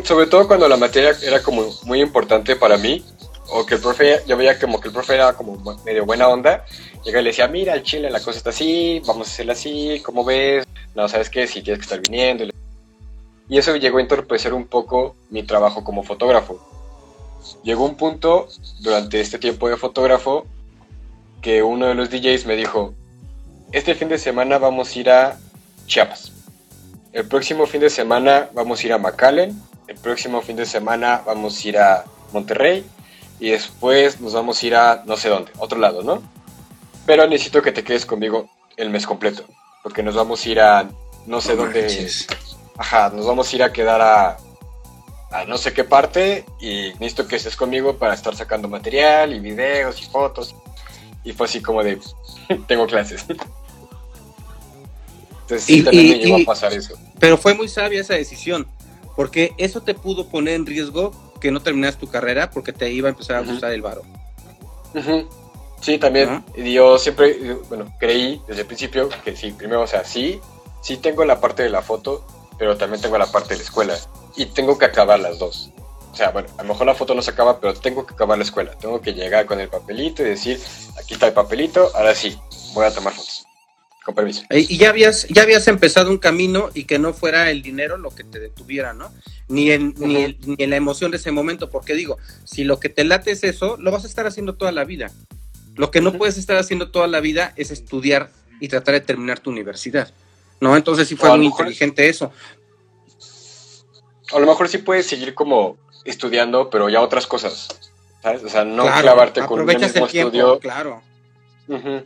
Sobre todo cuando la materia era como muy importante para mí, o que el profe, yo veía como que el profe era como medio buena onda, llegaba y le decía, mira, el chile, la cosa está así, vamos a hacerla así, ¿cómo ves? No, ¿sabes qué? Si tienes que estar viniendo. Y eso llegó a entorpecer un poco mi trabajo como fotógrafo. Llegó un punto durante este tiempo de fotógrafo que uno de los DJs me dijo, este fin de semana vamos a ir a Chiapas. El próximo fin de semana vamos a ir a McAllen. El próximo fin de semana vamos a ir a Monterrey. Y después nos vamos a ir a no sé dónde, otro lado, ¿no? Pero necesito que te quedes conmigo el mes completo. Porque nos vamos a ir a no sé No dónde. manches. Ajá, nos vamos a ir a quedar a, a no sé qué parte. Y necesito que estés conmigo para estar sacando material y videos y fotos. Y fue así como de, [laughs] tengo clases. Entonces sí, Y- también y- me llegó y- a pasar eso. Pero fue muy sabia esa decisión, porque eso te pudo poner en riesgo que no terminas tu carrera porque te iba a empezar a gustar el varo. Sí, también. Yo siempre, bueno, creí desde el principio que sí, primero, o sea, sí, sí tengo la parte de la foto, pero también tengo la parte de la escuela. Y tengo que acabar las dos. O sea, bueno, a lo mejor la foto no se acaba, pero tengo que acabar la escuela. Tengo que llegar con el papelito y decir, aquí está el papelito, ahora sí, voy a tomar fotos. Con permiso. Eh, Y ya habías, ya habías empezado un camino y que no fuera el dinero lo que te detuviera, ¿no? Ni en, ni, Ujú. el- ni en la emoción de ese momento, porque digo, si lo que te late es eso, lo vas a estar haciendo toda la vida. Lo que no puedes estar haciendo toda la vida es estudiar y tratar de terminar tu universidad, ¿no? Entonces sí fue muy inteligente eso. A lo mejor sí puedes seguir como estudiando, pero ya otras cosas. ¿Sabes? O sea, no Claro, clavarte con un mismo el tiempo, estudio. claro. Ujú.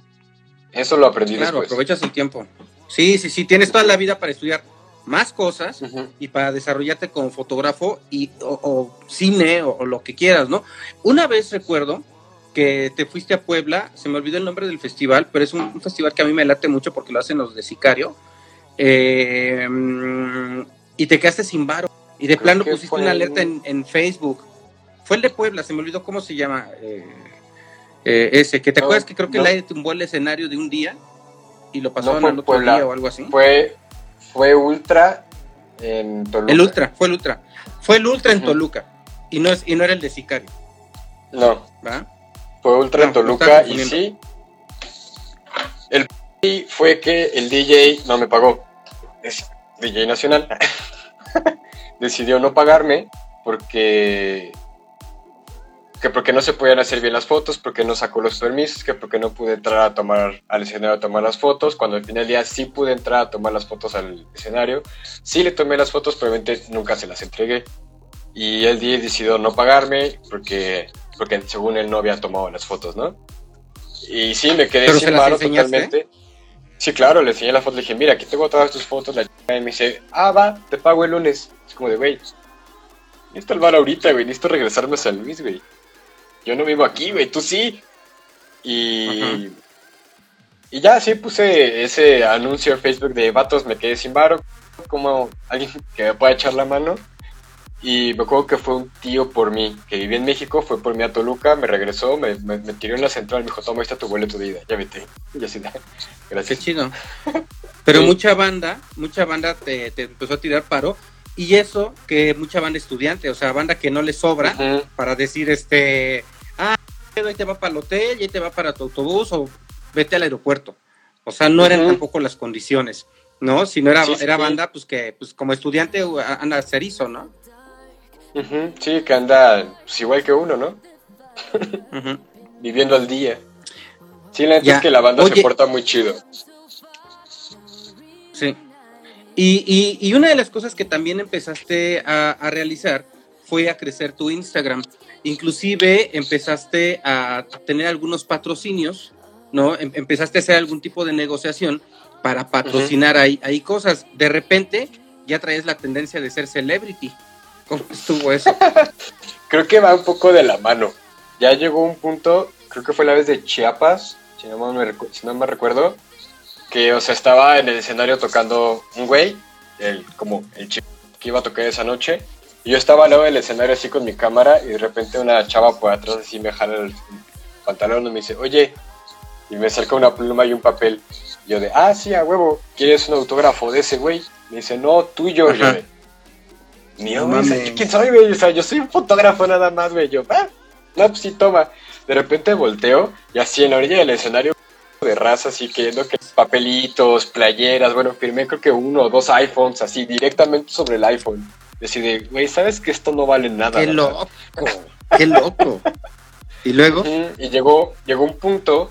Eso lo aprendí Claro, después. aprovechas el tiempo. Sí, sí, sí, tienes toda la vida para estudiar más cosas y para desarrollarte como fotógrafo y o, o cine o, o lo que quieras, ¿no? Una vez recuerdo que te fuiste a Puebla, se me olvidó el nombre del festival, pero es un, un festival que a mí me late mucho porque lo hacen los de Sicario, eh, y te quedaste sin varo y de Creo plano pusiste una alerta en, en Facebook. Fue el de Puebla, se me olvidó cómo se llama eh, eh, ese, que te No, acuerdas que creo que no. el aire tumbó el escenario de un día y lo pasaron fue al otro Puebla. día o algo así. Fue, fue Ultra en Toluca. El Ultra, fue el Ultra. Fue el Ultra en. Toluca. Y no, es, y no era el de Sicario, No, ¿va? fue Ultra No, en Toluca y sí. El fue que el DJ no me pagó. Es DJ nacional. [laughs] Decidió no pagarme porque que porque no se podían hacer bien las fotos, porque no sacó los permisos, que porque no pude entrar a tomar al escenario a tomar las fotos, cuando al final del día sí pude entrar a tomar las fotos al escenario, sí le tomé las fotos, pero obviamente nunca se las entregué. Y el día decidió no pagarme porque porque según él no había tomado las fotos, ¿no? Y sí, me quedé ¿Pero se sin enseñaste? totalmente. Sí, claro, le enseñé la foto, le dije, mira, aquí tengo todas tus fotos, la chica, y me dice, ah, va, te pago el lunes. Es como de, güey, necesito el bar ahorita, güey, necesito regresarme a San Luis, güey. Yo no vivo aquí, güey, tú sí. Y... Y ya, sí, puse ese anuncio en Facebook de, vatos, me quedé sin varo, como alguien que me pueda echar la mano. Y me acuerdo que fue un tío por mí, que vivía en México, fue por mí a Toluca, me regresó, me, me, me tiró en la central, me dijo, toma, ahí está tu boleto de ida, ya vete. [laughs] Y así, Qué gracias. chido. Pero Sí. mucha banda, mucha banda te, te empezó a tirar paro. Y eso, que mucha banda estudiante, o sea, banda que no le sobra para decir, este, ahí te va para el hotel, y ahí te va para tu autobús, o vete al aeropuerto. O sea, no eran Ujú. tampoco las condiciones, ¿no? Si no era, Sí, era sí. banda, pues que, pues como estudiante uh, anda cerizo, ¿no? Ujú, Sí, que anda pues, igual que uno, ¿no? Ujú. [laughs] Viviendo al día. Sí, la neta es que la banda Oye. se porta muy chido. Sí. Y, y- y una de las cosas que también empezaste a, a realizar fue a crecer tu Instagram. Inclusive empezaste a tener algunos patrocinios, ¿no? Em- empezaste a hacer algún tipo de negociación para patrocinar ahí, ahí cosas. De repente ya traes la tendencia de ser celebrity. ¿Cómo estuvo eso? [laughs] Creo que va un poco de la mano. Ya llegó un punto, creo que fue la vez de Chiapas, si no me, recu- si no me recuerdo, que, o sea, estaba en el escenario tocando un güey, el, como el chico que iba a tocar esa noche, y yo estaba al lado del escenario así con mi cámara, y de repente una chava por atrás así me jala el pantalón y me dice, oye, y me acerca una pluma y un papel. Y yo de, ah, sí, a huevo, ¿quieres un autógrafo de ese güey? Me dice, no, tuyo. Y yo Ajá. de, mío, No güey, o sea, mames. ¿yo ¿quién soy, güey? O sea, yo soy un fotógrafo nada más, güey. Yo, ah, no, pues sí, toma. De repente volteo y así en la orilla del escenario de raza, así que no que papelitos, playeras, bueno, firmé creo que uno o dos iPhones así directamente sobre el iPhone. Decide, güey, ¿sabes que esto no vale nada? ¡Qué verdad?" loco! [laughs] ¡Qué loco! Y luego, Y llegó, llegó un punto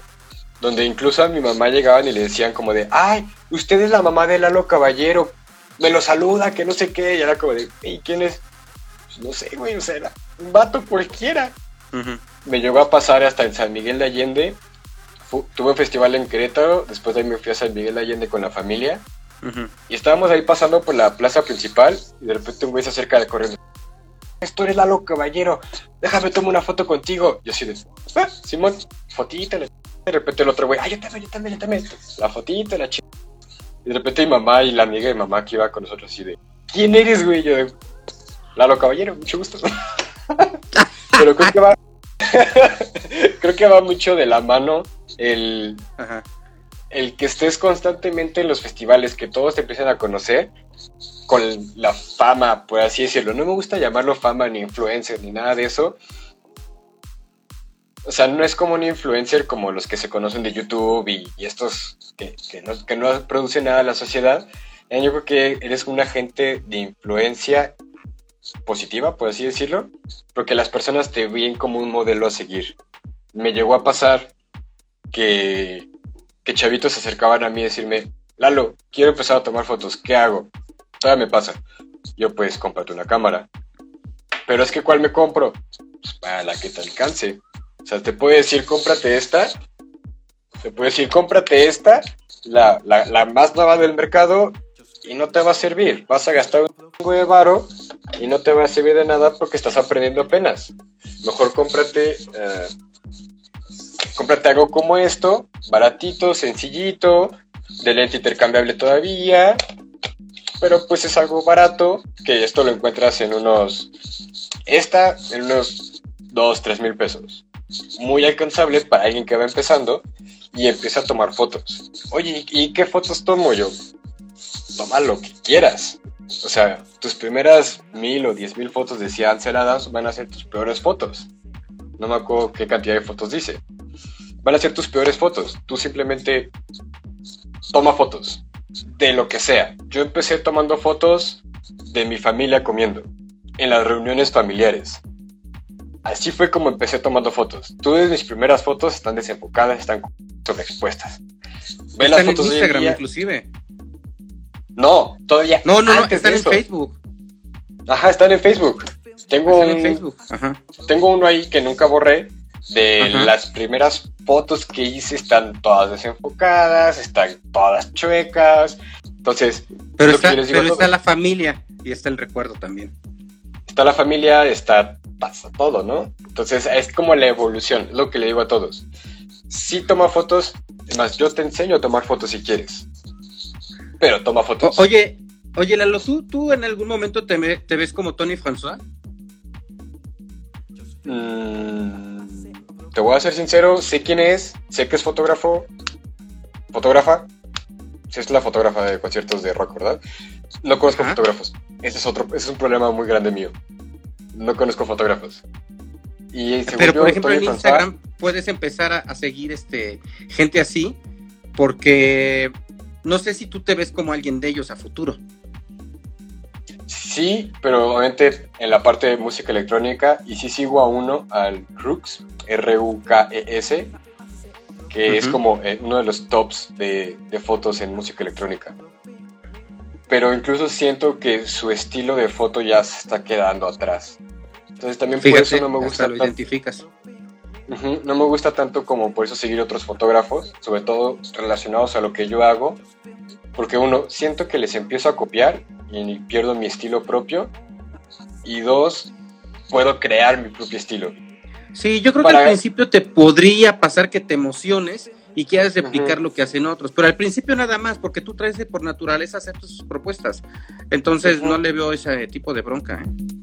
donde incluso a mi mamá llegaban y le decían como de, ay, usted es la mamá de Lalo Caballero, me lo saluda, que no sé qué, y era como de, ¿y quién es? Pues no sé, güey, o sea, era un vato cualquiera. Me llegó a pasar hasta en San Miguel de Allende, Fu- tuve un festival en Querétaro, después de ahí me fui a San Miguel de Allende con la familia, y estábamos ahí pasando por la plaza principal, y de repente un güey se acerca de corriendo. Esto eres Lalo Caballero, déjame tomar una foto contigo. Yo así de, ah, Simón, fotita, la ch-". de repente el otro güey, ay, yo también, yo también, yo también. La fotita, la ch... Y de repente mi mamá y la amiga de mamá que iba con nosotros así de, ¿quién eres, güey? Yo de, Lalo Caballero, mucho gusto. [laughs] Pero creo que va, [laughs] creo que va mucho de la mano el, Ajá. El que estés constantemente en los festivales, que todos te empiecen a conocer con la fama, por así decirlo. No me gusta llamarlo fama ni influencer ni nada de eso. O sea, no es como un influencer como los que se conocen de YouTube y, estos que, que no, que no producen nada a la sociedad. Eh, Yo creo que eres un agente de influencia positiva, por así decirlo, porque las personas te ven como un modelo a seguir. Me llegó a pasar que que chavitos se acercaban a mí a decirme, Lalo, quiero empezar a tomar fotos, ¿qué hago? Todavía me pasa. Yo pues cómprate una cámara. Pero es que ¿cuál me compro? Pues para la que te alcance. O sea, te puede decir, cómprate esta. Te puede decir, cómprate esta, la, la, la más nueva del mercado, y no te va a servir. Vas a gastar un chingo de varo y no te va a servir de nada porque estás aprendiendo apenas. Mejor cómprate eh, cómprate algo como esto, baratito, sencillito, de lente intercambiable todavía, pero pues es algo barato, que esto lo encuentras en unos, esta en unos 2, 3 mil pesos. Muy alcanzable para alguien que va empezando y empieza a tomar fotos. Oye, ¿y qué fotos tomo yo? Toma lo que quieras. O sea, tus primeras mil o diez mil fotos de Cian Adams van a ser tus peores fotos. No me acuerdo qué cantidad de fotos dice van a ser tus peores fotos. Tú simplemente toma fotos de lo que sea. Yo empecé tomando fotos de mi familia comiendo en las reuniones familiares. Así fue como empecé tomando fotos. Todas mis primeras fotos están desenfocadas, están sobreexpuestas. Ve las fotos en Instagram, inclusive. No, todavía. No, no, no, están en. Facebook. Ajá, están en Facebook. Tengo Están en un, Facebook. Ajá. tengo uno ahí que nunca borré. De Ajá. las primeras fotos que hice están todas desenfocadas, están todas chuecas. Entonces, Pero, está, pero está la familia y está el recuerdo también. está la familia, está pasa todo, ¿no? Entonces es como la evolución, es lo que le digo a todos. Si toma fotos, más, yo te enseño a tomar fotos si quieres. Pero toma O- fotos. oye, oye, Lalo, ¿tú, ¿tú en algún momento te, te ves como Tony François? Mm, te voy a ser sincero, sé quién es, sé que es fotógrafo, fotógrafa. Sí, es la fotógrafa de conciertos de rock, ¿verdad? No conozco Ajá. fotógrafos. Ese es otro, ese es un problema muy grande mío. No conozco fotógrafos. Y Pero yo, por ejemplo en Instagram puedes empezar a, a seguir este gente así, porque no sé si tú te ves como alguien de ellos a futuro. Sí, pero obviamente en la parte de música electrónica, y sí sigo a uno, al Rux, R-U-K-E-S, E que es como eh, uno de los tops de, de fotos en música electrónica. Pero incluso siento que su estilo de foto ya se está quedando atrás. Entonces también por eso no me gusta lo tanto. identificas. No me gusta tanto como por eso seguir otros fotógrafos, sobre todo relacionados a lo que yo hago, porque uno, siento que les empiezo a copiar y pierdo mi estilo propio, y dos, puedo crear mi propio estilo. Sí, yo creo que al principio te podría pasar que te emociones y quieras replicar lo que hacen otros, pero al principio nada más, porque tú traes de por naturaleza hacer tus propuestas. Entonces no le veo ese tipo de bronca. ¿eh?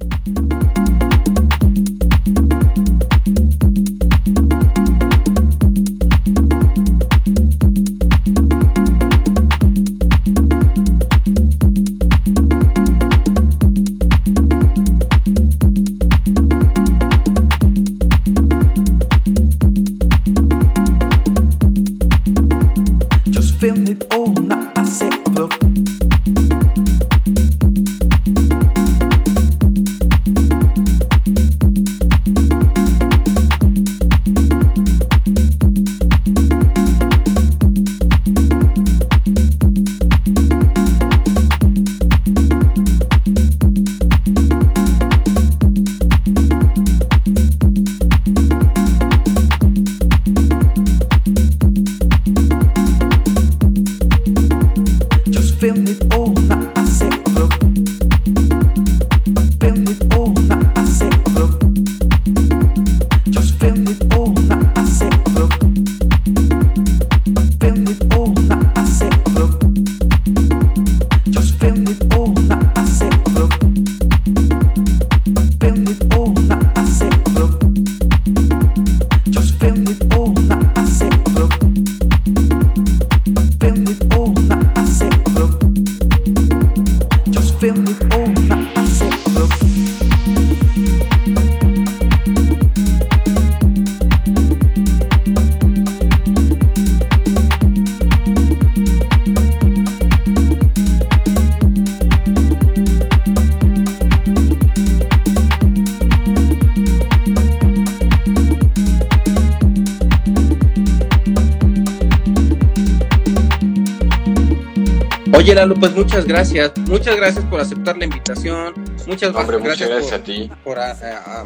Oye, Lalo, pues muchas gracias. Muchas gracias por aceptar la invitación. Muchas Hombre, muchas gracias, gracias por, a ti. por, ah, ah,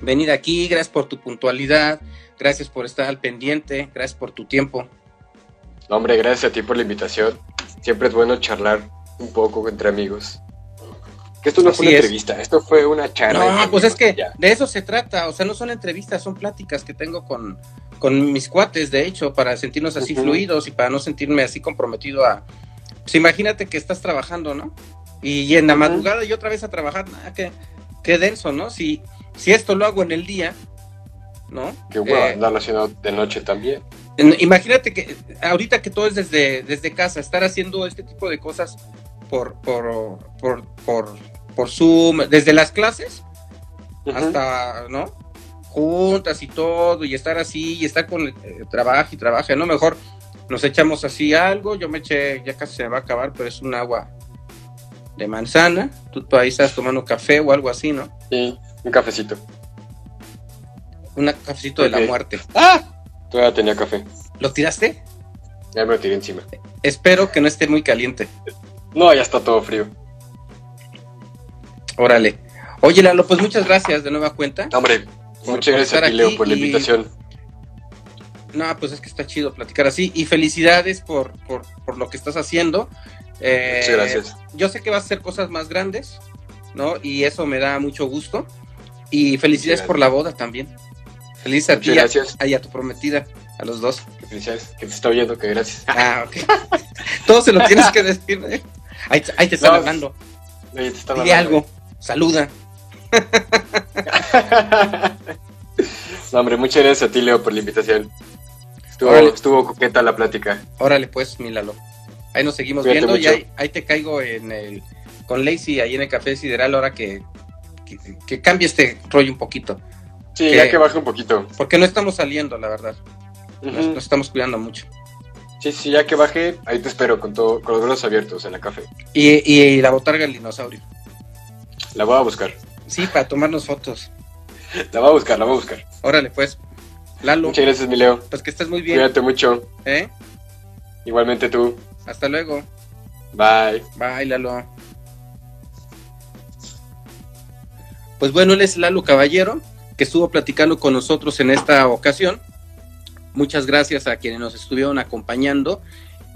venir aquí. Gracias por tu puntualidad. Gracias por estar al pendiente. Gracias por tu tiempo. Hombre, gracias a ti por la invitación. Siempre es bueno charlar un poco entre amigos. Que esto no fue Así una es. entrevista, esto fue una charla. No, entre pues es amigos, que ya. de eso se trata. O sea, no son entrevistas, son pláticas que tengo con, con mis cuates, de hecho, para sentirnos así Ujú. fluidos y para no sentirme así comprometido a. Pues imagínate que estás trabajando, ¿no? Y, en la madrugada y otra vez a trabajar. Ah, qué, qué denso, ¿no? Si, si esto lo hago en el día, ¿no? Qué bueno Eh, andarlo haciendo de noche también. En- Imagínate que ahorita que todo es desde, desde casa, estar haciendo este tipo de cosas por, por, por, por, por Zoom, desde las clases hasta, ¿no? Juntas y todo, y estar así, y estar con eh, trabajo y trabajo, ¿no? Mejor nos echamos así algo, yo me eché, ya casi se me va a acabar, pero es un agua de manzana, tú, tú ahí estás tomando café o algo así, ¿no? Sí, un cafecito. Un cafecito de la muerte. ¡Ah! Todavía tenía café. ¿Lo tiraste? Ya me lo tiré encima. Espero que no esté muy caliente. No, ya está todo frío. Órale. Oye, Lalo, pues muchas gracias de nueva cuenta. Hombre, muchas gracias a ti, Leo, por la y- invitación. No, pues es que está chido platicar así. Y felicidades por, por, por lo que estás haciendo. Eh, Muchas gracias. Yo sé que vas a hacer cosas más grandes, ¿no? Y eso me da mucho gusto. Y felicidades por la boda también. Felices a ti Muchas y y a tu prometida, a los dos. Que felicidades, que te está oyendo, que gracias. [laughs] Ah, ok. [laughs] Todo se lo tienes que decir. ¿eh? Ahí, te- ahí te están No, hablando. Oye, te están Dile hablando. algo. Saluda. [laughs] no, hombre, muchas gracias a ti, Leo, por la invitación. Estuvo, Órale. estuvo coqueta la plática. Órale, pues, mi Lalo. Ahí nos seguimos Cuídate viendo y ahí, ahí te caigo en el con Lacey ahí en el Café Sideral ahora que, que, que cambie este rollo un poquito. Sí, ya que baje un poquito. Porque no estamos saliendo, la verdad. Nos, Ujú. nos estamos cuidando mucho. Sí, sí, ya que baje, ahí te espero con, todo, con los brazos abiertos en la café. Y, y la botarga del dinosaurio. La voy a buscar. Sí, para tomarnos fotos. [laughs] La voy a buscar, la voy a buscar. Órale, pues. Lalo, Muchas gracias, mi Leo. pues que estés muy bien. Cuídate mucho. ¿eh? Igualmente tú. Hasta luego. Bye. Bye, Lalo. Pues bueno, él es Lalo Caballero, que estuvo platicando con nosotros en esta ocasión. Muchas gracias a quienes nos estuvieron acompañando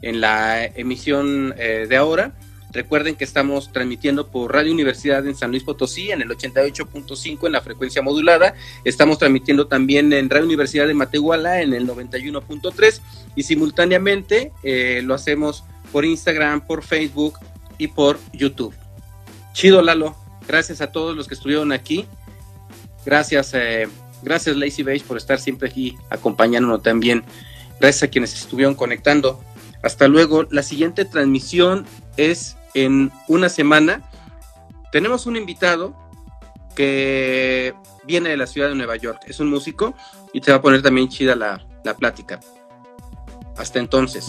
en la emisión eh, de ahora. Recuerden que estamos transmitiendo por Radio Universidad en San Luis Potosí en el 88.5 en la frecuencia modulada. Estamos transmitiendo también en Radio Universidad de Matehuala en el 91.3 y simultáneamente eh, lo hacemos por Instagram, por Facebook y por YouTube. Chido, Lalo. Gracias a todos los que estuvieron aquí. Gracias, eh, gracias Lazy Beige por estar siempre aquí acompañándonos también. Gracias a quienes estuvieron conectando. Hasta luego. La siguiente transmisión es en una semana. Tenemos un invitado que viene de la ciudad de Nueva York. Es un músico y te va a poner también chida la, la plática. Hasta entonces.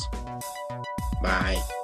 Bye.